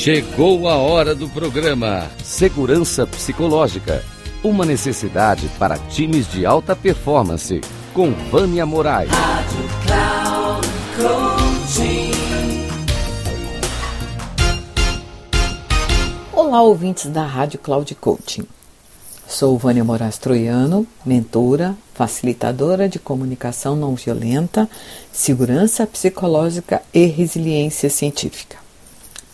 Chegou a hora do programa Segurança Psicológica. Uma necessidade para times de alta performance. Com Vânia Moraes. Rádio Cloud Coaching. Olá, ouvintes da Rádio Cloud Coaching. Sou Vânia Moraes Troiano, mentora, facilitadora de comunicação não violenta, segurança psicológica e resiliência científica.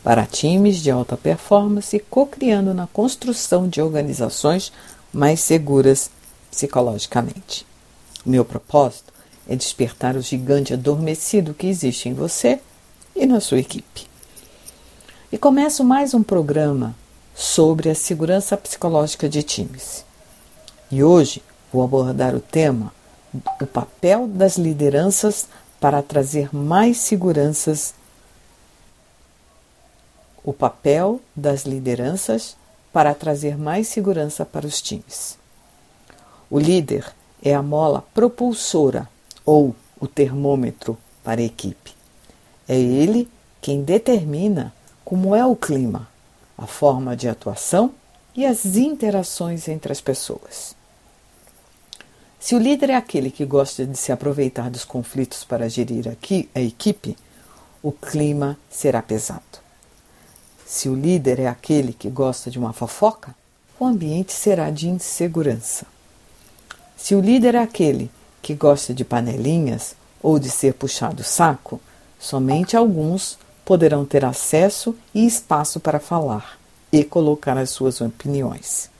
Para times de alta performance, co-criando na construção de organizações mais seguras psicologicamente. O meu propósito é despertar o gigante adormecido que existe em você e na sua equipe. E começo mais um programa sobre a segurança psicológica de times. E hoje vou abordar o tema o papel das lideranças para trazer mais seguranças o papel das lideranças para trazer mais segurança para os times. O líder é a mola propulsora ou o termômetro para a equipe. É ele quem determina como é o clima, a forma de atuação e as interações entre as pessoas. Se o líder é aquele que gosta de se aproveitar dos conflitos para gerir aqui a equipe, o clima será pesado. Se o líder é aquele que gosta de uma fofoca, o ambiente será de insegurança. Se o líder é aquele que gosta de panelinhas ou de ser puxado o saco, somente alguns poderão ter acesso e espaço para falar e colocar as suas opiniões.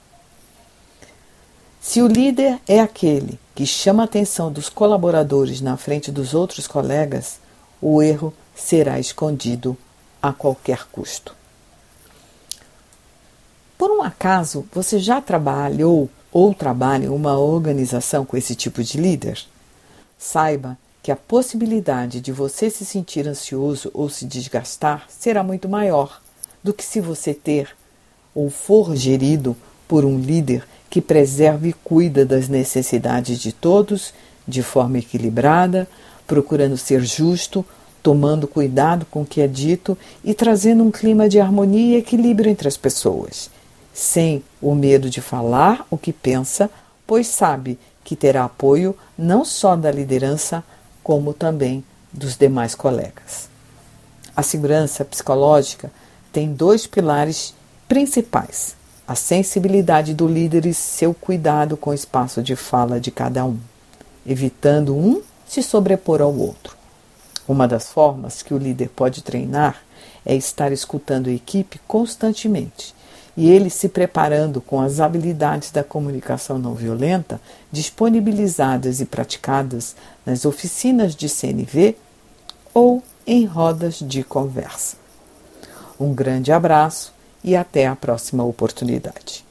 Se o líder é aquele que chama a atenção dos colaboradores na frente dos outros colegas, o erro será escondido a qualquer custo. Por um acaso, você já trabalhou ou trabalha em uma organização com esse tipo de líder? Saiba que a possibilidade de você se sentir ansioso ou se desgastar será muito maior do que se você ter ou for gerido por um líder que preserve e cuida das necessidades de todos de forma equilibrada, procurando ser justo, tomando cuidado com o que é dito e trazendo um clima de harmonia e equilíbrio entre as pessoas, sem o medo de falar o que pensa, pois sabe que terá apoio não só da liderança, como também dos demais colegas. A segurança psicológica tem dois pilares principais: a sensibilidade do líder e seu cuidado com o espaço de fala de cada um, evitando um se sobrepor ao outro. Uma das formas que o líder pode treinar é estar escutando a equipe constantemente e ele se preparando com as habilidades da comunicação não violenta disponibilizadas e praticadas nas oficinas de CNV ou em rodas de conversa. Um grande abraço e até a próxima oportunidade.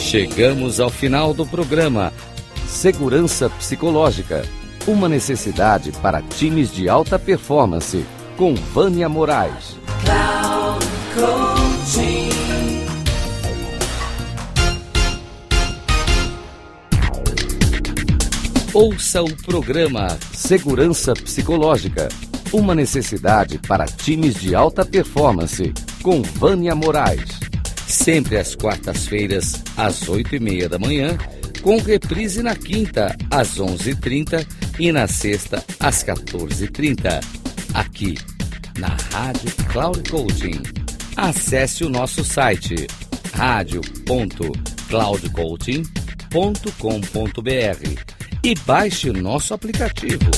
Chegamos ao final do programa Segurança Psicológica uma necessidade para times de alta performance, com Vânia Moraes. Ouça o programa Segurança Psicológica. Uma necessidade para times de alta performance, com Vânia Moraes. Sempre às quartas-feiras, às oito e meia da manhã, com reprise na quinta, às onze e trinta e na sexta às 14h30, aqui na Rádio Cloud Coaching. Acesse o nosso site radio.cloudcoaching.com.br e baixe o nosso aplicativo.